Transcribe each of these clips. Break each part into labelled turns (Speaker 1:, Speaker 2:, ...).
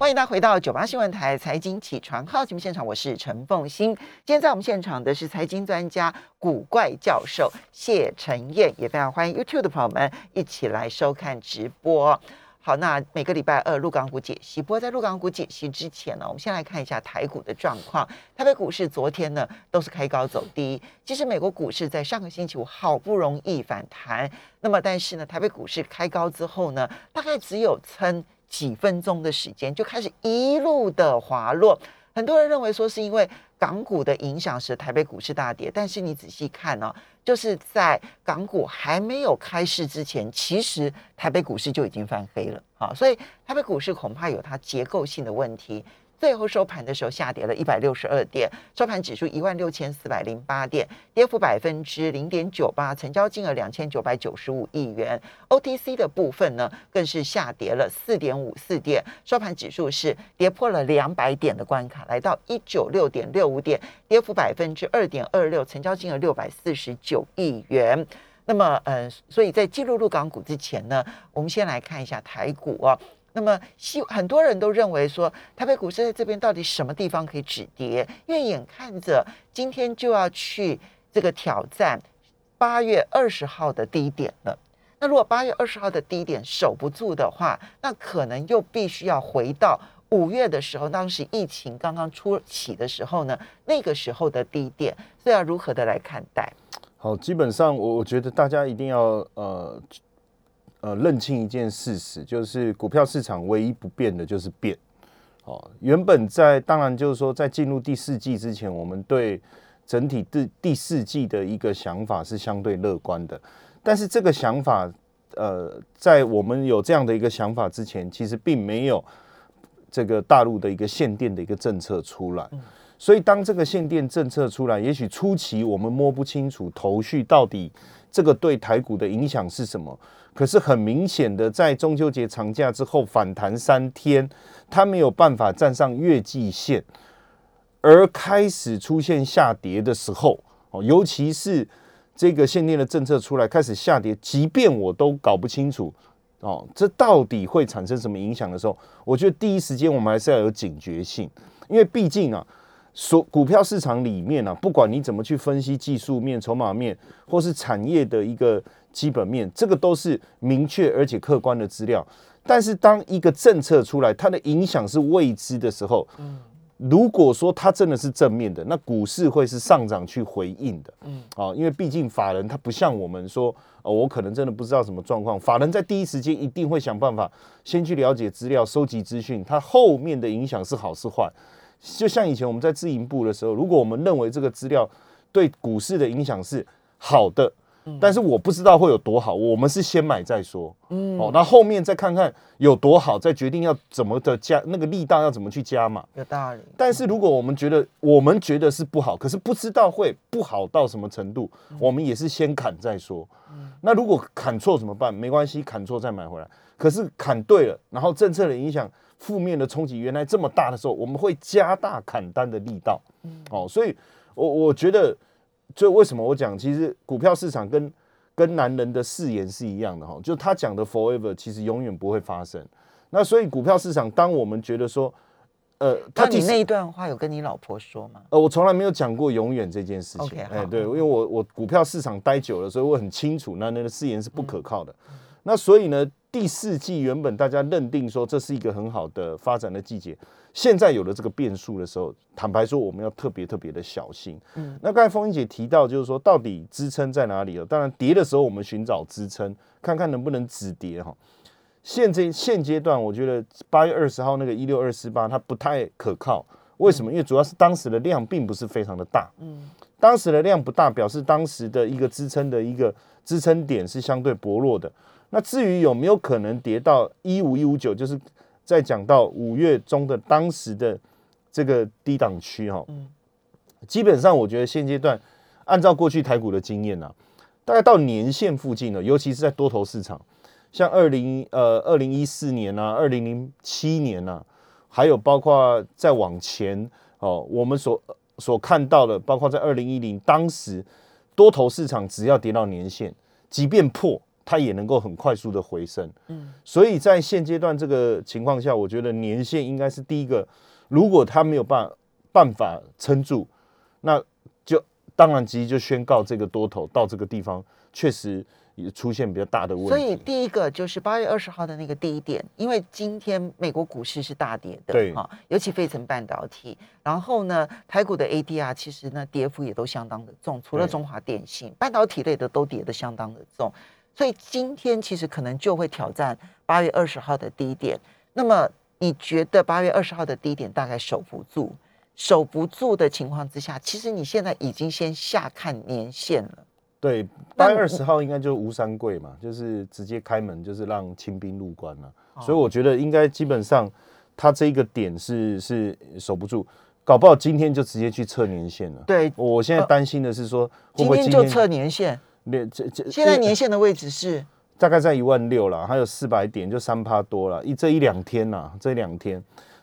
Speaker 1: 欢迎大家回到九八新闻台财经起床号节目现场，我是陈凤欣。今天在我们现场的是财经专家古怪教授谢晨燕，也非常欢迎 YouTube 的朋友们一起来收看直播。好，那每个礼拜二陆港股解析。不过在陆港股解析之前呢，我们先来看一下台股的状况。台北股市昨天呢都是开高走低，其实美国股市在上个星期五好不容易反弹，那么但是呢，台北股市开高之后呢，大概只有撑。几分钟的时间就开始一路的滑落，很多人认为说是因为港股的影响使台北股市大跌，但是你仔细看呢，就是在港股还没有开市之前，其实台北股市就已经翻黑了啊，所以台北股市恐怕有它结构性的问题。最后收盘的时候下跌了一百六十二点，收盘指数一万六千四百零八点，跌幅百分之零点九八，成交金额两千九百九十五亿元。OTC 的部分呢，更是下跌了四点五四点，收盘指数是跌破了两百点的关卡，来到一九六点六五点，跌幅百分之二点二六，成交金额六百四十九亿元。那么，嗯，所以在进入入港股之前呢，我们先来看一下台股啊。那么，希很多人都认为说，台北股市在这边到底什么地方可以止跌？因为眼看着今天就要去这个挑战八月二十号的低点了。那如果八月二十号的低点守不住的话，那可能又必须要回到五月的时候，当时疫情刚刚初起的时候呢，那个时候的低点，所以要如何的来看待？
Speaker 2: 好，基本上我我觉得大家一定要呃。呃，认清一件事实，就是股票市场唯一不变的就是变。哦，原本在当然就是说，在进入第四季之前，我们对整体第第四季的一个想法是相对乐观的。但是这个想法，呃，在我们有这样的一个想法之前，其实并没有这个大陆的一个限电的一个政策出来。所以当这个限电政策出来，也许初期我们摸不清楚头绪到底这个对台股的影响是什么。可是很明显的，在中秋节长假之后反弹三天，它没有办法站上月季线，而开始出现下跌的时候，哦，尤其是这个限电的政策出来开始下跌，即便我都搞不清楚，哦，这到底会产生什么影响的时候，我觉得第一时间我们还是要有警觉性，因为毕竟啊，所股票市场里面啊，不管你怎么去分析技术面、筹码面，或是产业的一个。基本面，这个都是明确而且客观的资料。但是，当一个政策出来，它的影响是未知的时候，嗯，如果说它真的是正面的，那股市会是上涨去回应的，嗯，啊，因为毕竟法人他不像我们说，哦，我可能真的不知道什么状况，法人在第一时间一定会想办法先去了解资料、收集资讯，它后面的影响是好是坏。就像以前我们在自营部的时候，如果我们认为这个资料对股市的影响是好的。但是我不知道会有多好，我们是先买再说，嗯，哦，那后面再看看有多好，再决定要怎么的加那个力道要怎么去加嘛。
Speaker 1: 有道理。
Speaker 2: 但是如果我们觉得我们觉得是不好，可是不知道会不好到什么程度，我们也是先砍再说。嗯，那如果砍错怎么办？没关系，砍错再买回来。可是砍对了，然后政策的影响负面的冲击原来这么大的时候，我们会加大砍单的力道。嗯，哦，所以我我觉得。就为什么我讲，其实股票市场跟跟男人的誓言是一样的哈，就他讲的 forever，其实永远不会发生。那所以股票市场，当我们觉得说，
Speaker 1: 呃，他你那一段话有跟你老婆说吗？
Speaker 2: 呃，我从来没有讲过永远这件事情。哎，对，因为我我股票市场待久了，所以我很清楚男人的誓言是不可靠的。那所以呢，第四季原本大家认定说这是一个很好的发展的季节。现在有了这个变数的时候，坦白说，我们要特别特别的小心。嗯，那刚才风英姐提到，就是说到底支撑在哪里了？当然，跌的时候我们寻找支撑，看看能不能止跌哈。现这现阶段，我觉得八月二十号那个一六二四八它不太可靠。为什么？因为主要是当时的量并不是非常的大。嗯，当时的量不大，表示当时的一个支撑的一个支撑点是相对薄弱的。那至于有没有可能跌到一五一五九，就是。在讲到五月中的当时的这个低档区哈，嗯，基本上我觉得现阶段按照过去台股的经验呢，大概到年线附近了，尤其是在多头市场，像二零呃二零一四年啊，二零零七年啊，还有包括再往前哦，我们所所看到的，包括在二零一零当时多头市场只要跌到年线，即便破。它也能够很快速的回升。嗯，所以在现阶段这个情况下，我觉得年限应该是第一个。如果它没有办办法撑住，那就当然直接就宣告这个多头到这个地方确实。也出现比较大的问题，
Speaker 1: 所以第一个就是八月二十号的那个第一点，因为今天美国股市是大跌的，
Speaker 2: 对
Speaker 1: 啊，尤其费城半导体，然后呢，台股的 ADR 其实呢跌幅也都相当的重，除了中华电信，半导体类的都跌的相当的重，所以今天其实可能就会挑战八月二十号的低点。那么你觉得八月二十号的低点大概守不住？守不住的情况之下，其实你现在已经先下看年限了。
Speaker 2: 对，八月二十号应该就吴三桂嘛，就是直接开门，就是让清兵入关了。所以我觉得应该基本上，他这一个点是是守不住，搞不好今天就直接去测年线了。
Speaker 1: 对，
Speaker 2: 我现在担心的是说，
Speaker 1: 今天就测年线。
Speaker 2: 年这这
Speaker 1: 现在年线的位置是
Speaker 2: 大概在一万六了，还有四百点，就三趴多了。一这一两天呐，这两天。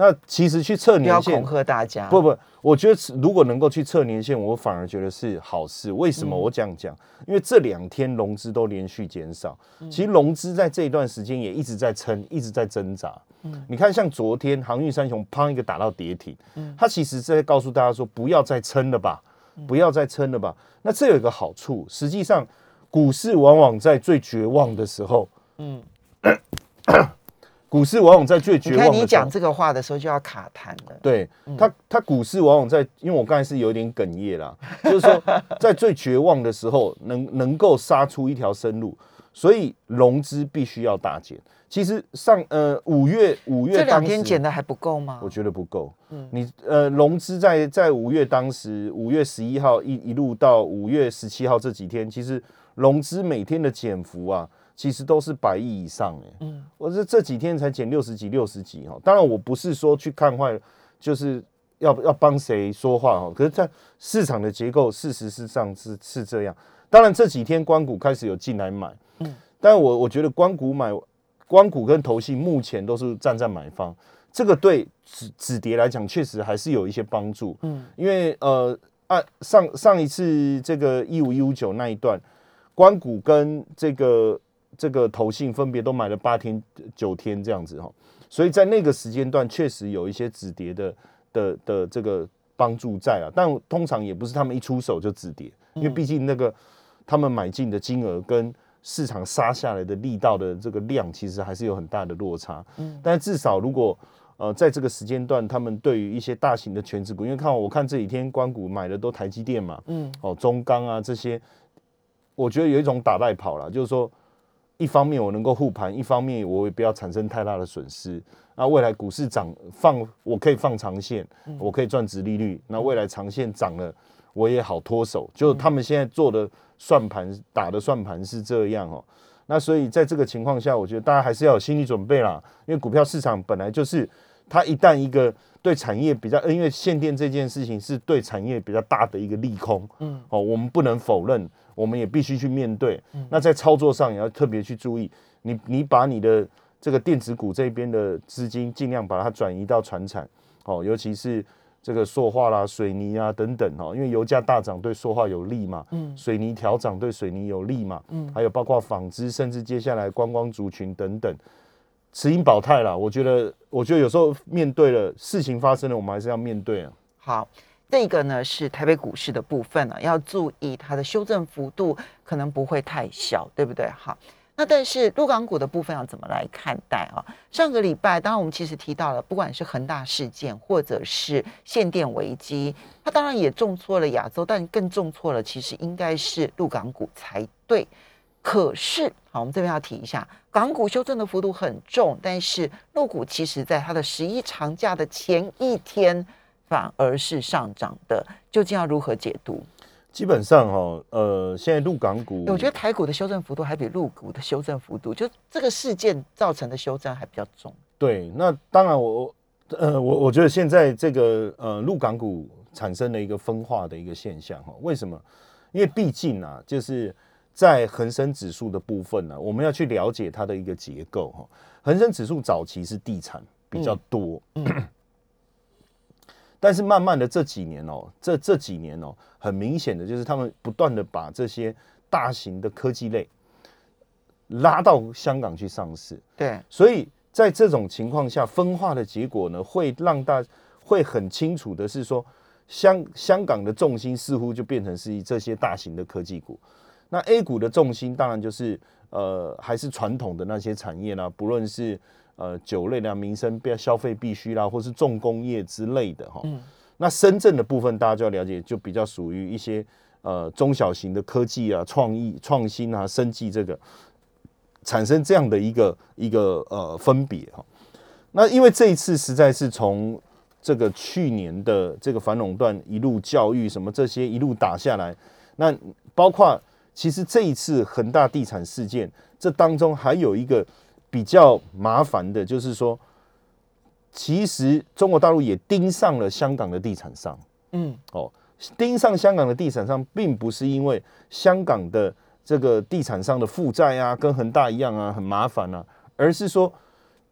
Speaker 2: 那其实去测年线，
Speaker 1: 恐吓大家。
Speaker 2: 不不，我觉得如果能够去测年线，我反而觉得是好事。为什么我这样讲？因为这两天融资都连续减少，其实融资在这一段时间也一直在撑，一直在挣扎。嗯，你看，像昨天航运三雄砰一个打到跌停，嗯，它其实是在告诉大家说，不要再撑了吧，不要再撑了吧。那这有一个好处，实际上股市往往在最绝望的时候，嗯。股市往往在最绝望。
Speaker 1: 你看你讲这个话的时候就要卡痰了。
Speaker 2: 对，它它股市往往在，因为我刚才是有点哽咽啦，就是说在最绝望的时候能能够杀出一条生路，所以融资必须要大减。其实上呃五月五月
Speaker 1: 这两天减的还不够吗？
Speaker 2: 我觉得不够。嗯，你呃融资在在五月当时五月十一号一一路到五月十七号这几天，其实融资每天的减幅啊。其实都是百亿以上哎，嗯，我是这几天才减六十几、六十几哈。当然，我不是说去看坏，就是要要帮谁说话哈。可是，在市场的结构，事实是上是是这样。当然，这几天光谷开始有进来买，嗯，但我我觉得光谷买光谷跟投信目前都是站在买方，这个对止止跌来讲确实还是有一些帮助，嗯，因为呃，按上上一次这个一五一五九那一段，光谷跟这个。这个投信分别都买了八天、九天这样子哈，所以在那个时间段确实有一些止跌的的的这个帮助在啊，但通常也不是他们一出手就止跌，因为毕竟那个他们买进的金额跟市场杀下来的力道的这个量其实还是有很大的落差。嗯，但至少如果呃在这个时间段，他们对于一些大型的全职股，因为看我看这几天关股买的都台积电嘛，嗯，哦中钢啊这些，我觉得有一种打败跑了，就是说。一方面我能够护盘，一方面我也不要产生太大的损失。那未来股市涨放，我可以放长线，我可以赚值利率。那未来长线涨了，我也好脱手。就他们现在做的算盘打的算盘是这样哦。那所以在这个情况下，我觉得大家还是要有心理准备啦。因为股票市场本来就是，它一旦一个对产业比较，因为限电这件事情是对产业比较大的一个利空。嗯，哦，我们不能否认。我们也必须去面对，那在操作上也要特别去注意。你你把你的这个电子股这边的资金尽量把它转移到船产，哦，尤其是这个塑化啦、水泥啊等等哦，因为油价大涨对塑化有利嘛，嗯，水泥调涨对水泥有利嘛，嗯，还有包括纺织，甚至接下来观光族群等等，持盈保泰啦。我觉得，我觉得有时候面对了事情发生了，我们还是要面对啊。
Speaker 1: 好。这个呢是台北股市的部分呢，要注意它的修正幅度可能不会太小，对不对？好，那但是陆港股的部分要怎么来看待啊？上个礼拜，当然我们其实提到了，不管是恒大事件或者是限电危机，它当然也重挫了亚洲，但更重挫了，其实应该是陆港股才对。可是，好，我们这边要提一下，港股修正的幅度很重，但是陆股其实在它的十一长假的前一天。反而是上涨的，究竟要如何解读？
Speaker 2: 基本上哈，呃，现在陆港股，
Speaker 1: 我觉得台股的修正幅度还比陆股的修正幅度，就这个事件造成的修正还比较重。
Speaker 2: 对，那当然我，呃，我我觉得现在这个呃陆港股产生了一个分化的一个现象哈，为什么？因为毕竟啊，就是在恒生指数的部分呢，我们要去了解它的一个结构哈。恒生指数早期是地产比较多。但是慢慢的这几年哦，这这几年哦，很明显的就是他们不断的把这些大型的科技类拉到香港去上市。
Speaker 1: 对，
Speaker 2: 所以在这种情况下，分化的结果呢，会让大会很清楚的是说，香香港的重心似乎就变成是这些大型的科技股，那 A 股的重心当然就是呃还是传统的那些产业啦，不论是呃酒类啦、民生必消费必须啦，或是重工业之类的哈。那深圳的部分大家就要了解，就比较属于一些呃中小型的科技啊、创意创新啊、生技这个产生这样的一个一个呃分别哈。那因为这一次实在是从这个去年的这个反垄断一路教育什么这些一路打下来，那包括其实这一次恒大地产事件，这当中还有一个比较麻烦的，就是说。其实中国大陆也盯上了香港的地产商，嗯，哦，盯上香港的地产商，并不是因为香港的这个地产商的负债啊，跟恒大一样啊，很麻烦啊，而是说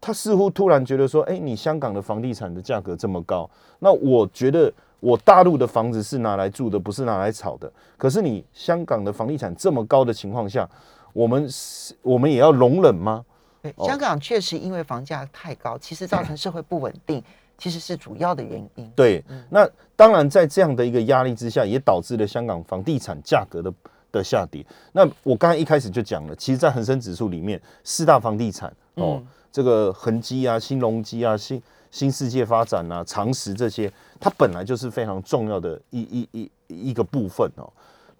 Speaker 2: 他似乎突然觉得说，哎，你香港的房地产的价格这么高，那我觉得我大陆的房子是拿来住的，不是拿来炒的。可是你香港的房地产这么高的情况下，我们是，我们也要容忍吗？
Speaker 1: 对，香港确实因为房价太高，其实造成社会不稳定，其实是主要的原因。
Speaker 2: 对，那当然在这样的一个压力之下，也导致了香港房地产价格的的下跌。那我刚才一开始就讲了，其实，在恒生指数里面，四大房地产哦，这个恒基啊、新隆基啊、新新世界发展啊、长实这些，它本来就是非常重要的一一一一个部分哦。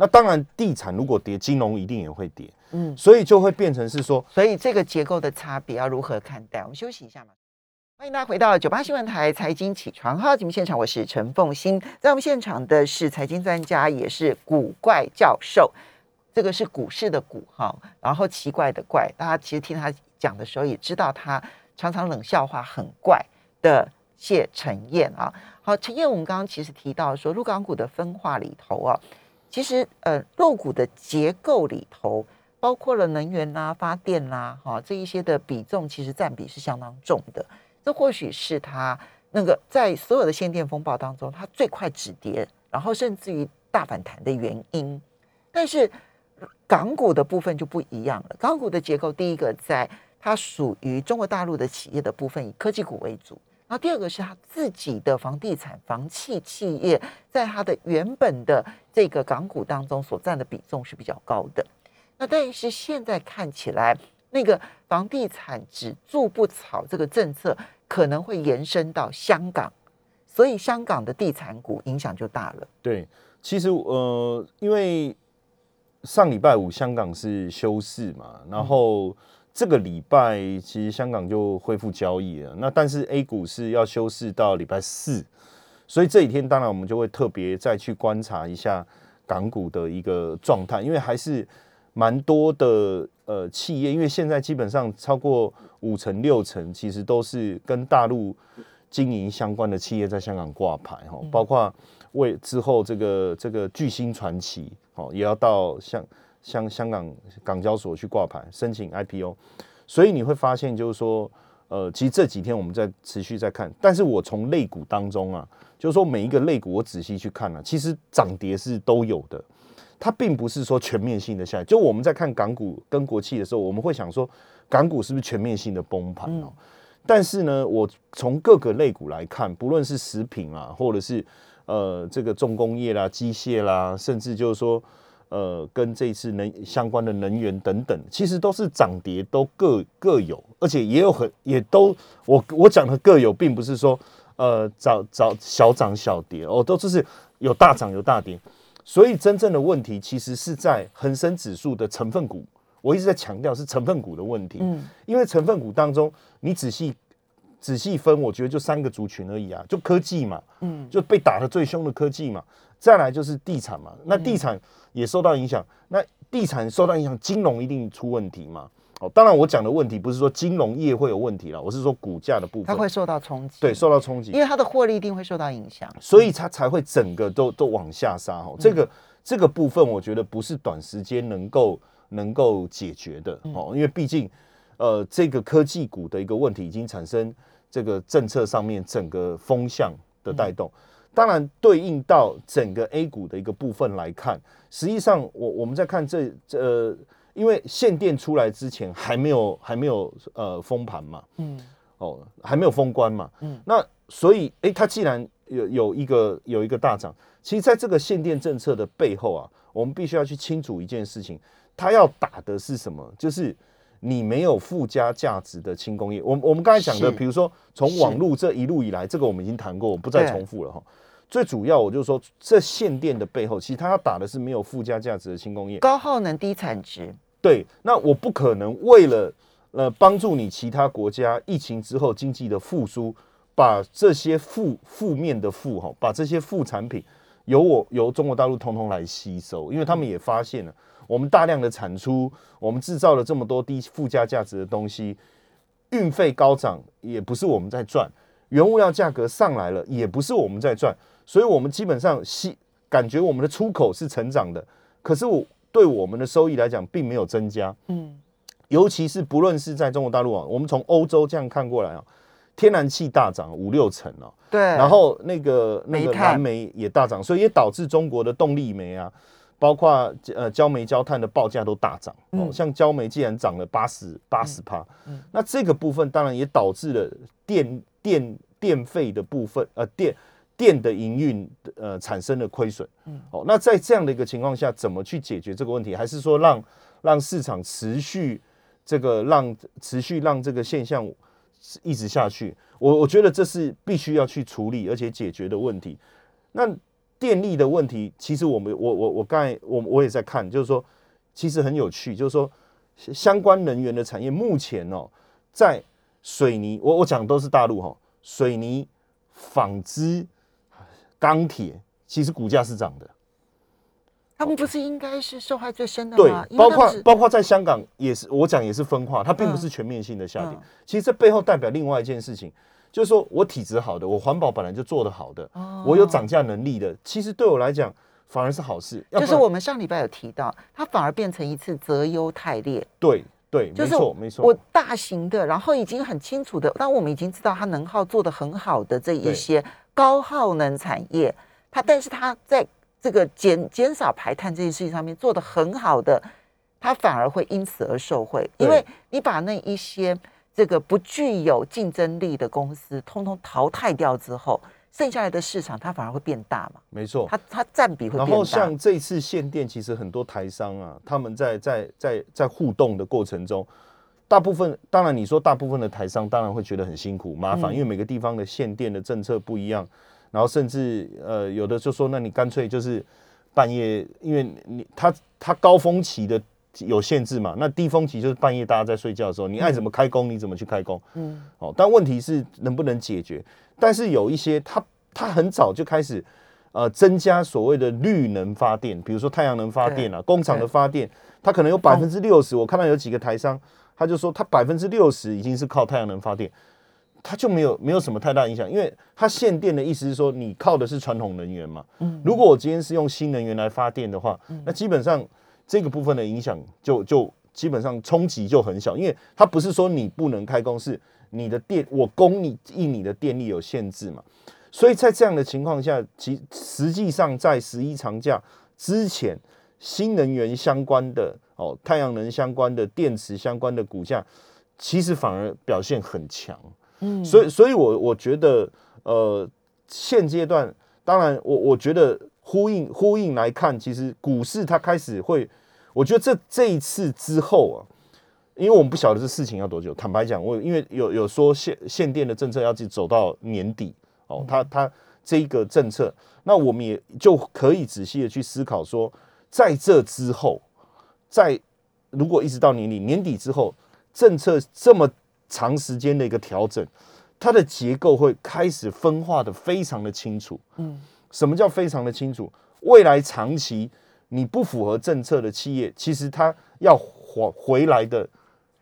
Speaker 2: 那当然，地产如果跌，金融一定也会跌。嗯，所以就会变成是说，
Speaker 1: 所以这个结构的差别要如何看待？我们休息一下嘛。欢迎大家回到九八新闻台财经起床号节目现场，我是陈凤欣，在我们现场的是财经专家，也是古怪教授。这个是股市的股哈，然后奇怪的怪，大家其实听他讲的时候也知道，他常常冷笑话很怪的谢陈燕啊。好，陈燕，我们刚刚其实提到说，陆港股的分化里头啊，其实呃，肉股的结构里头。包括了能源啦、发电啦，哈，这一些的比重其实占比是相当重的。这或许是它那个在所有的限电风暴当中，它最快止跌，然后甚至于大反弹的原因。但是港股的部分就不一样了。港股的结构，第一个在它属于中国大陆的企业的部分，以科技股为主；然后第二个是他自己的房地产、房企企业，在他的原本的这个港股当中所占的比重是比较高的。那但是现在看起来，那个房地产只住不炒这个政策可能会延伸到香港，所以香港的地产股影响就大了。
Speaker 2: 对，其实呃，因为上礼拜五香港是休市嘛，然后这个礼拜其实香港就恢复交易了。那但是 A 股是要休市到礼拜四，所以这几天当然我们就会特别再去观察一下港股的一个状态，因为还是。蛮多的呃企业，因为现在基本上超过五成六成，其实都是跟大陆经营相关的企业在香港挂牌哈，包括为之后这个这个巨星传奇哦，也要到香香香港港交所去挂牌申请 IPO，所以你会发现就是说，呃，其实这几天我们在持续在看，但是我从类股当中啊，就是说每一个类股我仔细去看了，其实涨跌是都有的。它并不是说全面性的下来，就我们在看港股跟国企的时候，我们会想说港股是不是全面性的崩盘哦？但是呢，我从各个类股来看，不论是食品啊，或者是呃这个重工业啦、机械啦，甚至就是说呃跟这次能相关的能源等等，其实都是涨跌都各各有，而且也有很也都我我讲的各有，并不是说呃涨涨小涨小跌哦，都就是有大涨有大跌。所以真正的问题其实是在恒生指数的成分股，我一直在强调是成分股的问题。嗯，因为成分股当中，你仔细仔细分，我觉得就三个族群而已啊，就科技嘛，嗯，就被打的最凶的科技嘛，再来就是地产嘛，那地产也受到影响，那地产受到影响，金融一定出问题嘛。哦，当然我讲的问题不是说金融业会有问题了，我是说股价的部分，
Speaker 1: 它会受到冲击，
Speaker 2: 对，受到冲击，
Speaker 1: 因为它的获利一定会受到影响，
Speaker 2: 所以它才会整个都都往下杀哦。这个这个部分，我觉得不是短时间能够能够解决的哦，因为毕竟呃，这个科技股的一个问题已经产生这个政策上面整个风向的带动，当然对应到整个 A 股的一个部分来看，实际上我我们在看这这。因为限电出来之前还没有还没有呃封盘嘛，
Speaker 1: 嗯
Speaker 2: 哦，还没有封关嘛，
Speaker 1: 嗯
Speaker 2: 那所以哎，它既然有有一个有一个大涨，其实在这个限电政策的背后啊，我们必须要去清楚一件事情，它要打的是什么？就是你没有附加价值的轻工业。我我们刚才讲的，比如说从网络这一路以来，这个我们已经谈过，我不再重复了哈。最主要，我就说这限电的背后，其实它要打的是没有附加价值的轻工业。
Speaker 1: 高耗能低产值，
Speaker 2: 对，那我不可能为了呃帮助你其他国家疫情之后经济的复苏，把这些负负面的负哈，把这些副产品由我由中国大陆通通来吸收，因为他们也发现了我们大量的产出，我们制造了这么多低附加价值的东西，运费高涨也不是我们在赚，原物料价格上来了也不是我们在赚，所以我们基本上吸感觉我们的出口是成长的，可是我对我们的收益来讲并没有增加。
Speaker 1: 嗯，
Speaker 2: 尤其是不论是在中国大陆啊，我们从欧洲这样看过来啊，天然气大涨五六成哦、
Speaker 1: 对，
Speaker 2: 然后那个那个
Speaker 1: 煤炭。
Speaker 2: 蓝煤也大涨，所以也导致中国的动力煤啊，包括呃焦煤、焦炭的报价都大涨。哦，
Speaker 1: 嗯
Speaker 2: 像焦煤既然涨了八十八十趴，那这个部分当然也导致了电电电费的部分，呃电电的营运呃产生了亏损。嗯，哦，那在这样的一个情况下，怎么去解决这个问题？还是说让让市场持续这个让持续让这个现象一直下去？我我觉得这是必须要去处理而且解决的问题。那电力的问题，其实我们我我我刚才我我也在看，就是说其实很有趣，就是说相关能源的产业目前哦，在水泥，我我讲都是大陆哈、水泥、纺织、钢铁，其实股价是涨的。
Speaker 1: 他们不是应该是受害最深的
Speaker 2: 对
Speaker 1: 吗？，对
Speaker 2: 包括包括在香港也是，我讲也是分化，它并不是全面性的下跌。
Speaker 1: 嗯
Speaker 2: 其实这背后代表另外一件事情，就是说我体质好的，我环保本来就做得好的，
Speaker 1: 哦。
Speaker 2: 我有涨价能力的，其实对我来讲反而是好事。
Speaker 1: 就是我们上礼拜有提到，它反而变成一次择优汰劣，
Speaker 2: 对对，
Speaker 1: 就是
Speaker 2: 没错没错，
Speaker 1: 我大型的，然后已经很清楚的，当我们已经知道它能耗做得很好的这一些高耗能产业，它但是它在这个减减少排碳这件事情上面做得很好的，它反而会因此而受惠，因
Speaker 2: 对。
Speaker 1: 为你把那一些这个不具有竞争力的公司通通淘汰掉之后，剩下来的市场它反而会变大嘛，
Speaker 2: 没错。
Speaker 1: 它它占比会
Speaker 2: 然
Speaker 1: 变大。
Speaker 2: 然后像这次限电，其实很多台商啊，他们在在在在互动的过程中，大部分当然你说大部分的台商当然会觉得很辛苦麻烦，
Speaker 1: 嗯
Speaker 2: 因为每个地方的限电的政策不一样，然后甚至呃有的就说，那你干脆就是半夜，因为你他他高峰期的有限制嘛，那低峰期就是半夜大家在睡觉的时候，你爱怎么开工你怎么去开工，
Speaker 1: 嗯
Speaker 2: 哦，但问题是能不能解决？但是有一些它它很早就开始呃增加所谓的绿能发电，比如说太阳能发电啊，工厂的发电，它可能有百分之六十。我看到有几个台商，他就说他百分之六十已经是靠太阳能发电，他就没有没有什么太大影响，因为它限电的意思是说你靠的是传统能源嘛。
Speaker 1: 嗯
Speaker 2: 如果我今天是用新能源来发电的话，那基本上这个部分的影响就就基本上冲击就很小，因为它不是说你不能开工，是你的电我供你应你的电力有限制嘛。所以在这样的情况下，其实际上在十一长假之前，新能源相关的哦，太阳能相关的、电池相关的股价，其实反而表现很强。
Speaker 1: 嗯
Speaker 2: 所以，所以我我觉得，呃，现阶段，当然我，我觉得呼应呼应来看，其实股市它开始会，我觉得这这一次之后啊，因为我们不晓得这事情要多久。坦白讲，我因为有有说限限电的政策要去走到年底哦，它它这一个政策，那我们也就可以仔细的去思考说，在这之后，在如果一直到年底年底之后，政策这么长时间的一个调整，它的结构会开始分化的非常的清楚。
Speaker 1: 嗯
Speaker 2: 什么叫非常的清楚？未来长期你不符合政策的企业，其实它要回回来的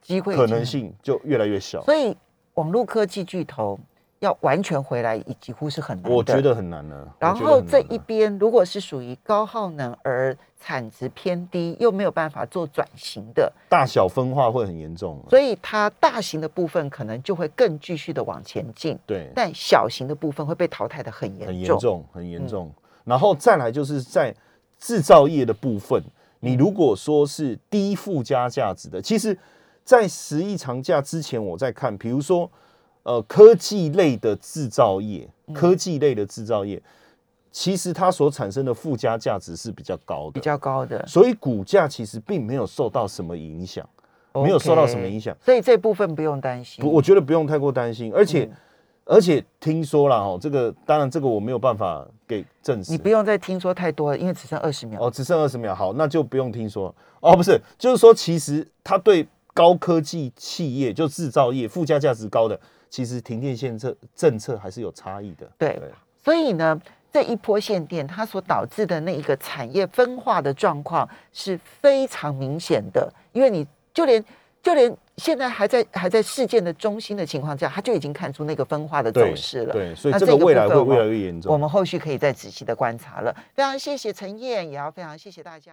Speaker 1: 机会
Speaker 2: 可能性就越来越小。
Speaker 1: 所以网络科技巨头要完全回来，几乎是很难的。
Speaker 2: 我觉得很难了。
Speaker 1: 然后这一边如果是属于高耗能而产值偏低，又没有办法做转型的，
Speaker 2: 大小分化会很严重。
Speaker 1: 所以它大型的部分可能就会更继续的往前进，
Speaker 2: 对，
Speaker 1: 但小型的部分会被淘汰的很严重。
Speaker 2: 很严重，很严重。然后再来就是在制造业的部分，你如果说是低附加价值的，其实，在十亿长假之前，我在看，比如说，呃，科技类的制造业，科技类的制造业，其实它所产生的附加价值是比较高的。
Speaker 1: 比
Speaker 2: 的，
Speaker 1: 较高的，
Speaker 2: 所以股价其实并没有受到什么影响，没有受到什么影响。
Speaker 1: 所以这部分不用担心。
Speaker 2: 不，我觉得不用太过担心，而且、
Speaker 1: 嗯
Speaker 2: 而且听说了哦，这个当然这个我没有办法给证实。
Speaker 1: 你不用再听说太多了，因为只剩二十秒。
Speaker 2: 哦，只剩二十秒，好，那就不用听说哦，不是，就是说其实它对高科技企业就制造业附加价值高的，其实停电限策政策还是有差异的。
Speaker 1: 对所以呢，这一波限电它所导致的那一个产业分化的状况是非常明显的，因为你就连就连现在还在还在事件的中心的情况下，他就已经看出那个分化的走势了。
Speaker 2: 对，所以
Speaker 1: 那
Speaker 2: 这个未来会越来越严重
Speaker 1: 我。们后续可以再仔细的观察了。非常谢谢陈燕，也要非常谢谢大家。